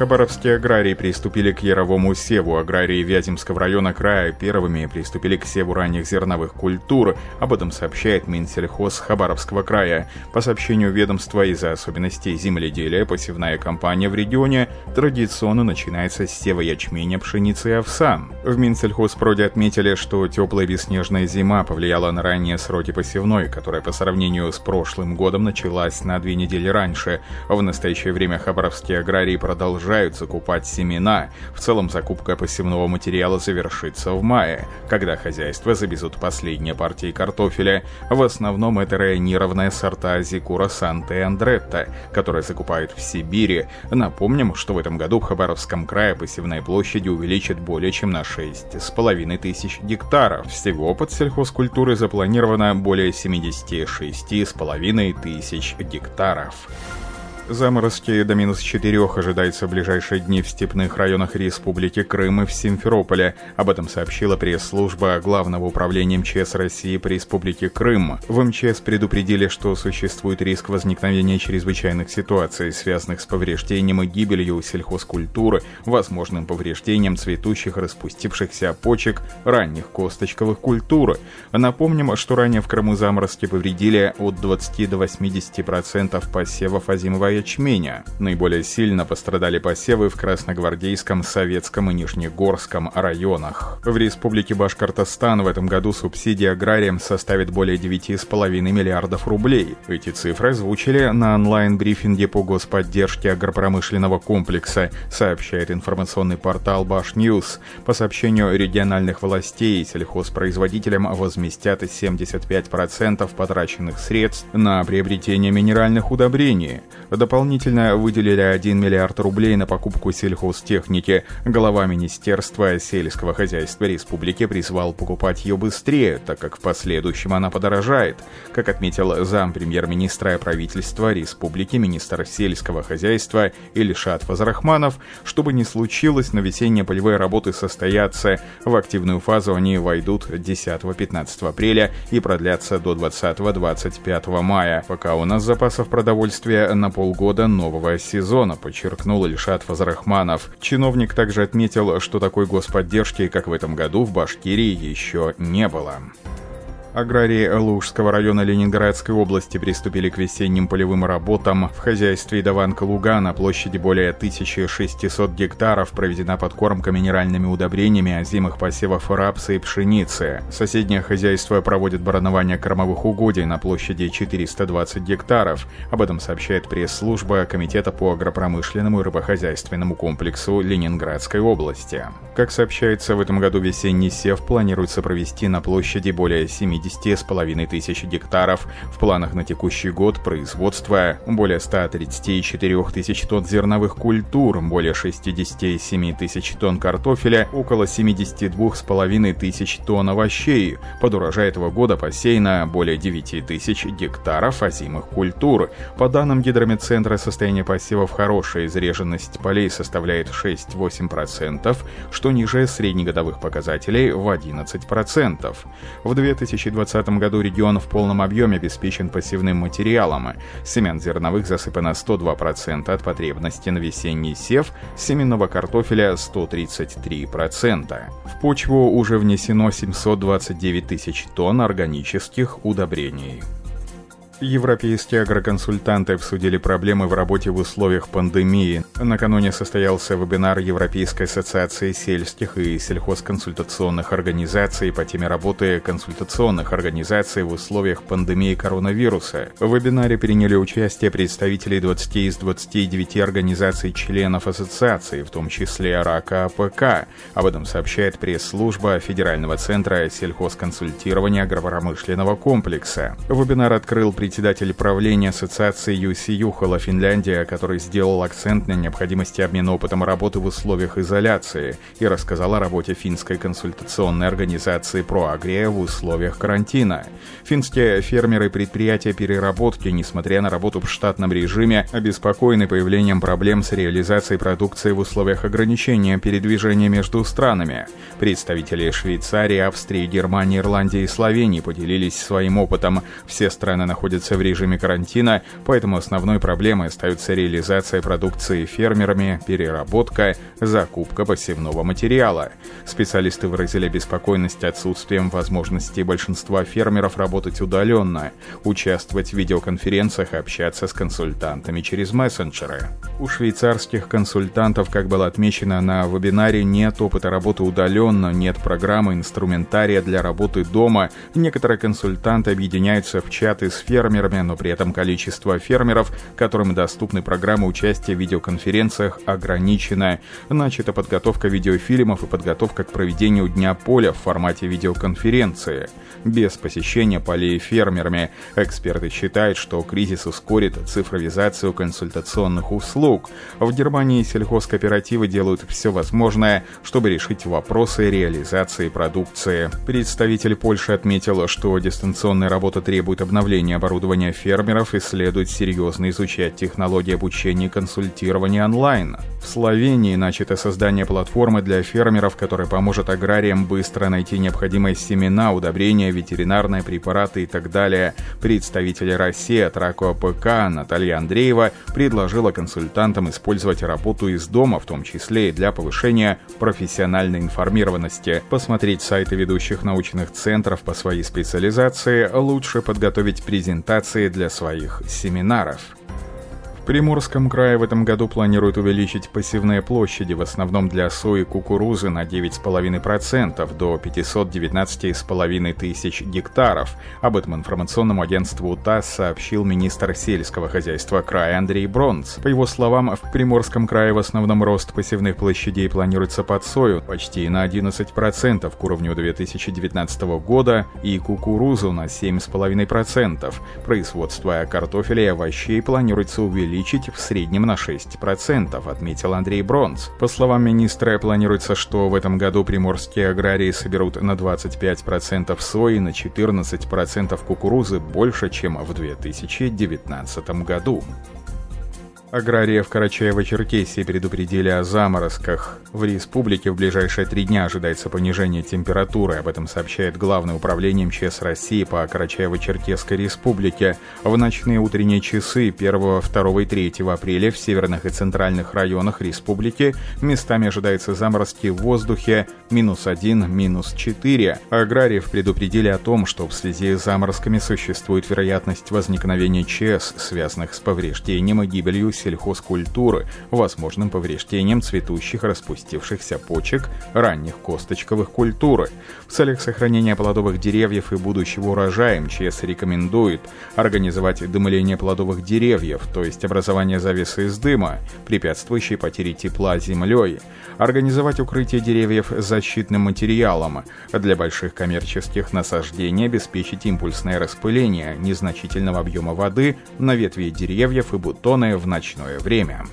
Хабаровские аграрии приступили к яровому севу. Аграрии Вяземского района края первыми приступили к севу ранних зерновых культур. Об этом сообщает Минсельхоз Хабаровского края. По сообщению ведомства из-за особенностей земледелия, посевная кампания в регионе традиционно начинается с сева ячменя, пшеницы и овса. В Минсельхозпроде отметили, что теплая бесснежная зима повлияла на ранние сроки посевной, которая по сравнению с прошлым годом началась на две недели раньше. В настоящее время хабаровские аграрии продолжают продолжают закупать семена. В целом закупка посевного материала завершится в мае, когда хозяйства завезут последние партии картофеля. В основном это районированные сорта Зикура Санта и Андретта, которые закупают в Сибири. Напомним, что в этом году в Хабаровском крае посевная площадь увеличит более чем на 6,5 тысяч гектаров. Всего под сельхозкультуры запланировано более 76,5 тысяч гектаров. Заморозки до минус 4 ожидается в ближайшие дни в степных районах Республики Крым и в Симферополе. Об этом сообщила пресс-служба Главного управления МЧС России по Республике Крым. В МЧС предупредили, что существует риск возникновения чрезвычайных ситуаций, связанных с повреждением и гибелью сельхозкультуры, возможным повреждением цветущих распустившихся почек ранних косточковых культур. Напомним, что ранее в Крыму заморозки повредили от 20 до 80% посевов озимого ячменя. Наиболее сильно пострадали посевы в Красногвардейском, Советском и Нижнегорском районах. В Республике Башкортостан в этом году субсидия аграриям составит более 9,5 миллиардов рублей. Эти цифры озвучили на онлайн-брифинге по господдержке агропромышленного комплекса, сообщает информационный портал Башньюз. По сообщению региональных властей, сельхозпроизводителям возместят 75% потраченных средств на приобретение минеральных удобрений. Дополнительно выделили 1 миллиард рублей на покупку сельхозтехники. Глава Министерства сельского хозяйства республики призвал покупать ее быстрее, так как в последующем она подорожает. Как отметил зам премьер-министра правительства республики, министр сельского хозяйства Ильшат Фазрахманов, чтобы не случилось, но весенние полевые работы состоятся. В активную фазу они войдут 10-15 апреля и продлятся до 20-25 мая. Пока у нас запасов продовольствия на пол полгода нового сезона, подчеркнул Ильшат Фазрахманов. Чиновник также отметил, что такой господдержки, как в этом году, в Башкирии еще не было. Аграрии Лужского района Ленинградской области приступили к весенним полевым работам. В хозяйстве Даванка Луга на площади более 1600 гектаров проведена подкормка минеральными удобрениями озимых посевов рапса и пшеницы. Соседнее хозяйство проводит баранование кормовых угодий на площади 420 гектаров. Об этом сообщает пресс-служба Комитета по агропромышленному и рыбохозяйственному комплексу Ленинградской области. Как сообщается, в этом году весенний сев планируется провести на площади более 7 70,5 тысяч гектаров. В планах на текущий год производство более 134 тысяч тонн зерновых культур, более 67 тысяч тонн картофеля, около 72,5 тысяч тонн овощей. Под урожай этого года посеяно более 9 тысяч гектаров озимых культур. По данным гидромедцентра, состояние посевов хорошая, изреженность полей составляет 6-8%, что ниже среднегодовых показателей в 11%. В 2000 2020 году регион в полном объеме обеспечен посевным материалом. Семян зерновых засыпано 102% от потребности на весенний сев, семенного картофеля 133%. В почву уже внесено 729 тысяч тонн органических удобрений. Европейские агроконсультанты обсудили проблемы в работе в условиях пандемии. Накануне состоялся вебинар Европейской ассоциации сельских и сельхозконсультационных организаций по теме работы консультационных организаций в условиях пандемии коронавируса. В вебинаре приняли участие представители 20 из 29 организаций членов ассоциации, в том числе РАКО АПК. Об этом сообщает пресс-служба Федерального центра сельхозконсультирования агропромышленного комплекса. Вебинар открыл президент председатель правления ассоциации Юсси Юхола Финляндия, который сделал акцент на необходимости обмена опытом работы в условиях изоляции и рассказал о работе финской консультационной организации «Проагрия» в условиях карантина. Финские фермеры и предприятия переработки, несмотря на работу в штатном режиме, обеспокоены появлением проблем с реализацией продукции в условиях ограничения передвижения между странами. Представители Швейцарии, Австрии, Германии, Ирландии и Словении поделились своим опытом. Все страны находятся в режиме карантина, поэтому основной проблемой остается реализация продукции фермерами, переработка, закупка посевного материала. Специалисты выразили обеспокоенность отсутствием возможности большинства фермеров работать удаленно, участвовать в видеоконференциях общаться с консультантами через мессенджеры. У швейцарских консультантов, как было отмечено на вебинаре, нет опыта работы удаленно, нет программы инструментария для работы дома. Некоторые консультанты объединяются в чаты с фермерами, но при этом количество фермеров, которым доступны программы участия в видеоконференциях, ограничено. Начата подготовка видеофильмов и подготовка к проведению Дня поля в формате видеоконференции. Без посещения полей фермерами эксперты считают, что кризис ускорит цифровизацию консультационных услуг. В Германии сельхозкооперативы делают все возможное, чтобы решить вопросы реализации продукции. Представитель Польши отметил, что дистанционная работа требует обновления оборудования фермеров и следует серьезно изучать технологии обучения и консультирования онлайн. В Словении начато создание платформы для фермеров, которая поможет аграриям быстро найти необходимые семена, удобрения, ветеринарные препараты и так далее. Представитель России от Рако Наталья Андреева предложила консультантам использовать работу из дома, в том числе и для повышения профессиональной информированности. Посмотреть сайты ведущих научных центров по своей специализации, лучше подготовить презентации для своих семинаров. Приморском крае в этом году планируют увеличить посевные площади, в основном для сои и кукурузы, на 9,5% до 519,5 тысяч гектаров. Об этом информационному агентству ТАСС сообщил министр сельского хозяйства края Андрей Бронц. По его словам, в Приморском крае в основном рост посевных площадей планируется под сою почти на 11% к уровню 2019 года и кукурузу на 7,5%. Производство картофеля и овощей планируется увеличить увеличить в среднем на 6%, отметил Андрей Бронц. По словам министра, планируется, что в этом году приморские аграрии соберут на 25% сои, на 14% кукурузы больше, чем в 2019 году. Агрария в Карачаево-Черкесии предупредили о заморозках. В республике в ближайшие три дня ожидается понижение температуры. Об этом сообщает Главное управление МЧС России по Карачаево-Черкесской республике. В ночные утренние часы 1, 2 и 3 апреля в северных и центральных районах республики местами ожидаются заморозки в воздухе минус 1, минус 4. Аграриев предупредили о том, что в связи с заморозками существует вероятность возникновения ЧС, связанных с повреждением и гибелью сельхозкультуры, возможным повреждением цветущих распустившихся почек ранних косточковых культур. В целях сохранения плодовых деревьев и будущего урожая МЧС рекомендует организовать дымление плодовых деревьев, то есть образование завесы из дыма, препятствующей потере тепла землей, организовать укрытие деревьев защитным материалом, для больших коммерческих насаждений обеспечить импульсное распыление незначительного объема воды на ветви деревьев и бутоны в ночном ночное время.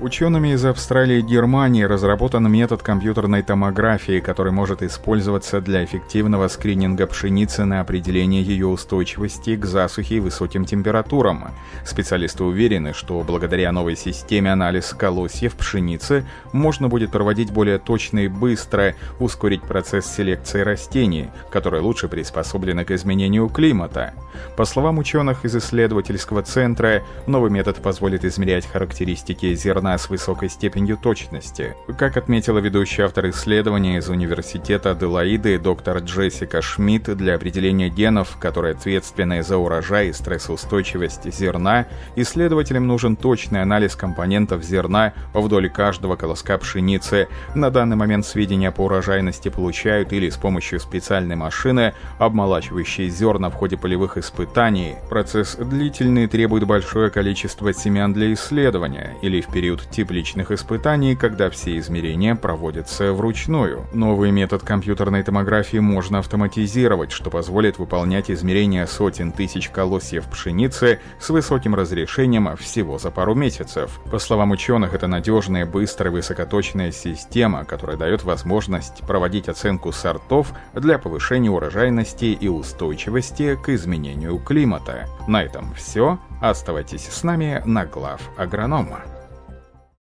Учеными из Австралии и Германии разработан метод компьютерной томографии, который может использоваться для эффективного скрининга пшеницы на определение ее устойчивости к засухе и высоким температурам. Специалисты уверены, что благодаря новой системе анализ колосьев пшеницы можно будет проводить более точно и быстро, ускорить процесс селекции растений, которые лучше приспособлены к изменению климата. По словам ученых из исследовательского центра, новый метод позволит измерять характеристики зерна зерна с высокой степенью точности. Как отметила ведущий автор исследования из университета Аделаиды доктор Джессика Шмидт, для определения генов, которые ответственны за урожай и стрессоустойчивость зерна, исследователям нужен точный анализ компонентов зерна вдоль каждого колоска пшеницы. На данный момент сведения по урожайности получают или с помощью специальной машины, обмолачивающей зерна в ходе полевых испытаний. Процесс длительный требует большое количество семян для исследования, или в период метод тепличных испытаний, когда все измерения проводятся вручную. Новый метод компьютерной томографии можно автоматизировать, что позволит выполнять измерения сотен тысяч колосьев пшеницы с высоким разрешением всего за пару месяцев. По словам ученых, это надежная, быстрая, высокоточная система, которая дает возможность проводить оценку сортов для повышения урожайности и устойчивости к изменению климата. На этом все. Оставайтесь с нами на глав агронома.